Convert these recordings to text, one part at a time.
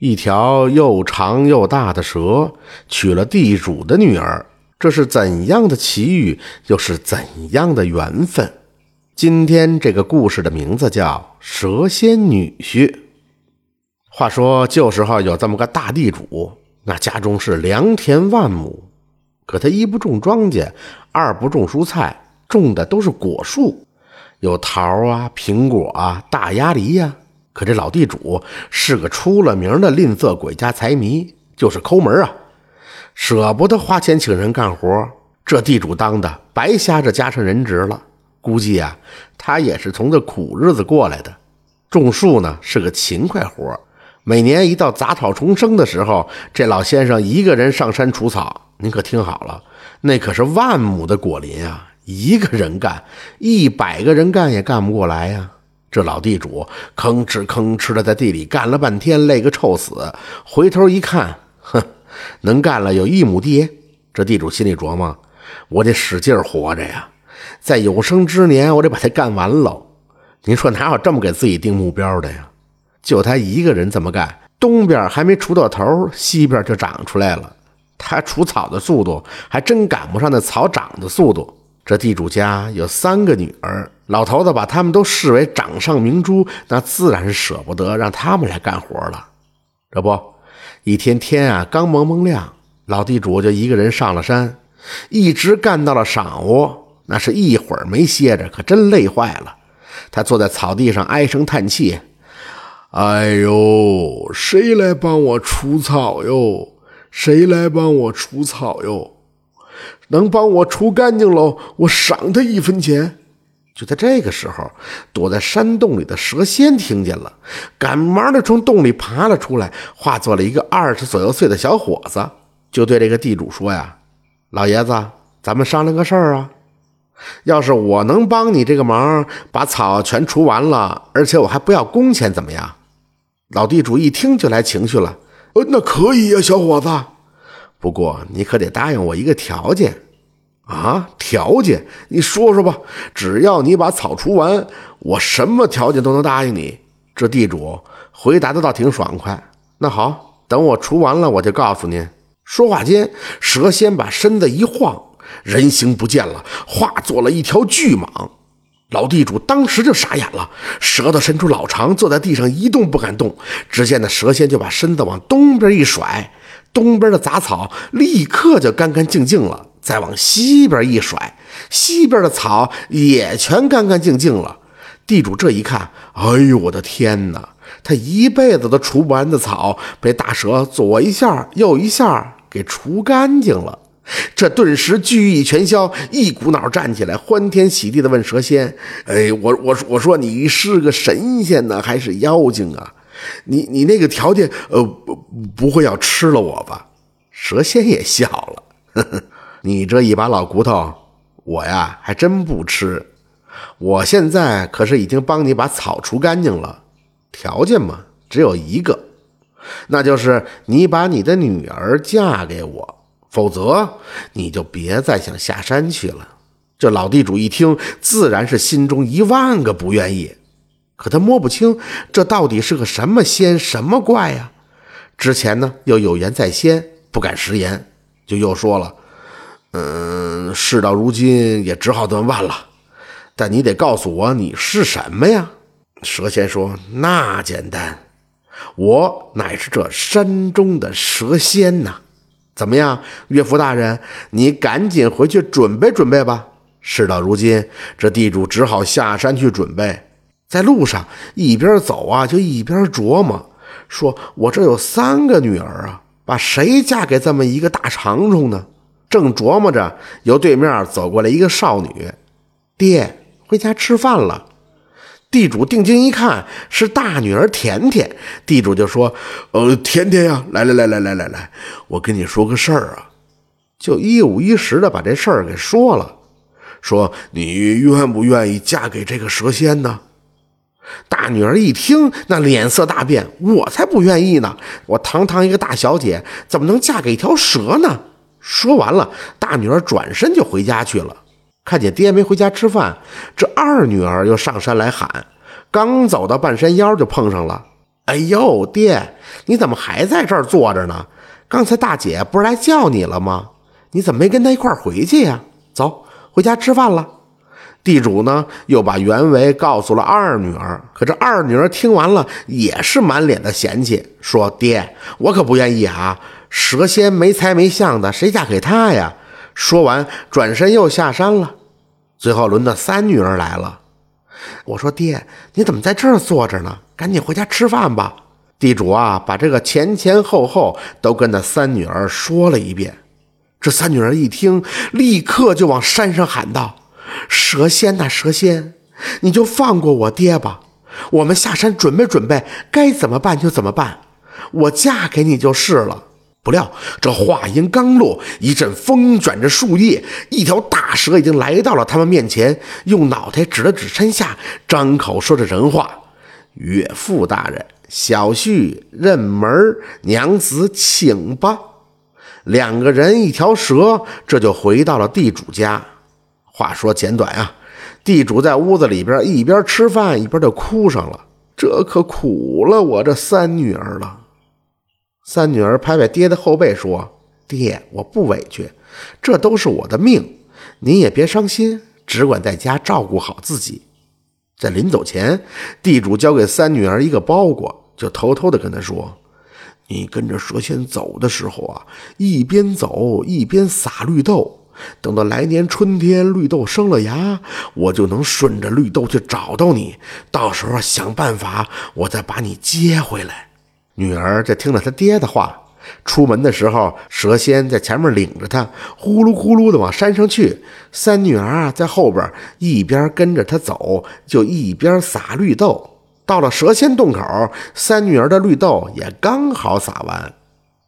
一条又长又大的蛇娶了地主的女儿，这是怎样的奇遇，又是怎样的缘分？今天这个故事的名字叫《蛇仙女婿》。话说旧时候有这么个大地主，那家中是良田万亩，可他一不种庄稼，二不种蔬菜，种的都是果树，有桃啊、苹果啊、大鸭梨呀。可这老地主是个出了名的吝啬鬼家财迷，就是抠门啊，舍不得花钱请人干活。这地主当的白瞎这家上人职了。估计啊，他也是从这苦日子过来的。种树呢是个勤快活，每年一到杂草丛生的时候，这老先生一个人上山除草。您可听好了，那可是万亩的果林啊，一个人干，一百个人干也干不过来呀。这老地主吭哧吭哧的在地里干了半天，累个臭死。回头一看，哼，能干了有一亩地。这地主心里琢磨：我得使劲活着呀，在有生之年，我得把它干完喽。您说哪有这么给自己定目标的呀？就他一个人这么干，东边还没除到头，西边就长出来了。他除草的速度还真赶不上那草长的速度。这地主家有三个女儿。老头子把他们都视为掌上明珠，那自然是舍不得让他们来干活了。这不，一天天啊，刚蒙蒙亮，老地主就一个人上了山，一直干到了晌午，那是一会儿没歇着，可真累坏了。他坐在草地上唉声叹气：“哎呦，谁来帮我除草哟？谁来帮我除草哟？能帮我除干净喽，我赏他一分钱。”就在这个时候，躲在山洞里的蛇仙听见了，赶忙的从洞里爬了出来，化作了一个二十左右岁的小伙子，就对这个地主说：“呀，老爷子，咱们商量个事儿啊。要是我能帮你这个忙，把草全除完了，而且我还不要工钱，怎么样？”老地主一听就来情绪了：“呃，那可以呀，小伙子。不过你可得答应我一个条件。”啊，条件，你说说吧。只要你把草除完，我什么条件都能答应你。这地主回答的倒挺爽快。那好，等我除完了，我就告诉您。说话间，蛇仙把身子一晃，人形不见了，化作了一条巨蟒。老地主当时就傻眼了，舌头伸出老长，坐在地上一动不敢动。只见那蛇仙就把身子往东边一甩，东边的杂草立刻就干干净净了。再往西边一甩，西边的草也全干干净净了。地主这一看，哎呦我的天哪！他一辈子都除不完的草，被大蛇左一下右一下给除干净了。这顿时聚义全消，一股脑站起来，欢天喜地的问蛇仙：“哎，我我我说你是个神仙呢，还是妖精啊？你你那个条件，呃，不不会要吃了我吧？”蛇仙也笑了，呵呵。你这一把老骨头，我呀还真不吃。我现在可是已经帮你把草除干净了，条件嘛只有一个，那就是你把你的女儿嫁给我，否则你就别再想下山去了。这老地主一听，自然是心中一万个不愿意，可他摸不清这到底是个什么仙什么怪呀。之前呢又有言在先，不敢食言，就又说了。嗯，事到如今也只好断办了，但你得告诉我你是什么呀？蛇仙说：“那简单，我乃是这山中的蛇仙呐。怎么样，岳父大人，你赶紧回去准备准备吧。”事到如今，这地主只好下山去准备。在路上一边走啊，就一边琢磨，说：“我这有三个女儿啊，把谁嫁给这么一个大长虫呢？”正琢磨着，由对面走过来一个少女，爹回家吃饭了。地主定睛一看，是大女儿甜甜。地主就说：“呃，甜甜呀，来来来来来来来，我跟你说个事儿啊。”就一五一十的把这事儿给说了，说你愿不愿意嫁给这个蛇仙呢？大女儿一听，那脸色大变，我才不愿意呢！我堂堂一个大小姐，怎么能嫁给一条蛇呢？说完了，大女儿转身就回家去了。看见爹没回家吃饭，这二女儿又上山来喊。刚走到半山腰，就碰上了。哎呦，爹，你怎么还在这儿坐着呢？刚才大姐不是来叫你了吗？你怎么没跟她一块儿回去呀？走，回家吃饭了。地主呢，又把原委告诉了二女儿。可这二女儿听完了，也是满脸的嫌弃，说：“爹，我可不愿意啊！蛇仙没才没相的，谁嫁给他呀？”说完，转身又下山了。最后轮到三女儿来了。我说：“爹，你怎么在这儿坐着呢？赶紧回家吃饭吧。”地主啊，把这个前前后后都跟那三女儿说了一遍。这三女儿一听，立刻就往山上喊道：“蛇仙呐，蛇仙，你就放过我爹吧！我们下山准备准备，该怎么办就怎么办。我嫁给你就是了。”不料这话音刚落，一阵风卷着树叶，一条大蛇已经来到了他们面前，用脑袋指了指山下，张口说着人话：“岳父大人，小婿认门娘子请吧。”两个人一条蛇，这就回到了地主家。话说简短啊，地主在屋子里边一边吃饭一边就哭上了，这可苦了我这三女儿了。三女儿拍拍爹的后背说：“爹，我不委屈，这都是我的命，您也别伤心，只管在家照顾好自己。”在临走前，地主交给三女儿一个包裹，就偷偷的跟她说：“你跟着蛇仙走的时候啊，一边走一边撒绿豆，等到来年春天绿豆生了芽，我就能顺着绿豆去找到你，到时候想办法，我再把你接回来。”女儿就听了他爹的话，出门的时候，蛇仙在前面领着他，呼噜呼噜的往山上去。三女儿啊，在后边一边跟着他走，就一边撒绿豆。到了蛇仙洞口，三女儿的绿豆也刚好撒完。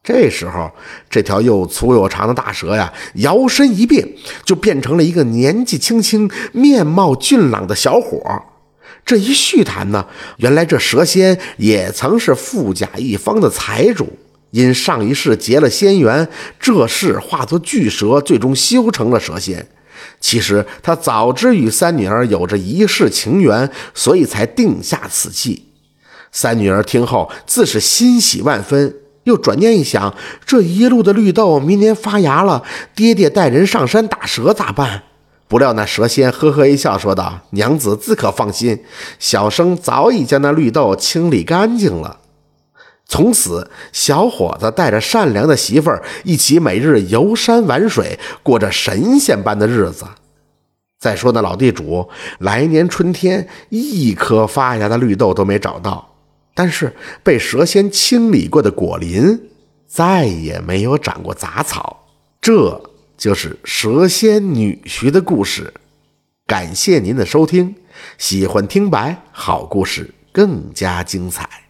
这时候，这条又粗又长的大蛇呀，摇身一变，就变成了一个年纪轻轻、面貌俊朗的小伙。这一叙谈呢，原来这蛇仙也曾是富甲一方的财主，因上一世结了仙缘，这世化作巨蛇，最终修成了蛇仙。其实他早知与三女儿有着一世情缘，所以才定下此计。三女儿听后自是欣喜万分，又转念一想，这一路的绿豆明年发芽了，爹爹带人上山打蛇咋办？不料那蛇仙呵呵一笑，说道：“娘子自可放心，小生早已将那绿豆清理干净了。”从此，小伙子带着善良的媳妇儿一起每日游山玩水，过着神仙般的日子。再说那老地主，来年春天一颗发芽的绿豆都没找到，但是被蛇仙清理过的果林再也没有长过杂草。这。就是蛇仙女婿的故事，感谢您的收听，喜欢听白好故事更加精彩。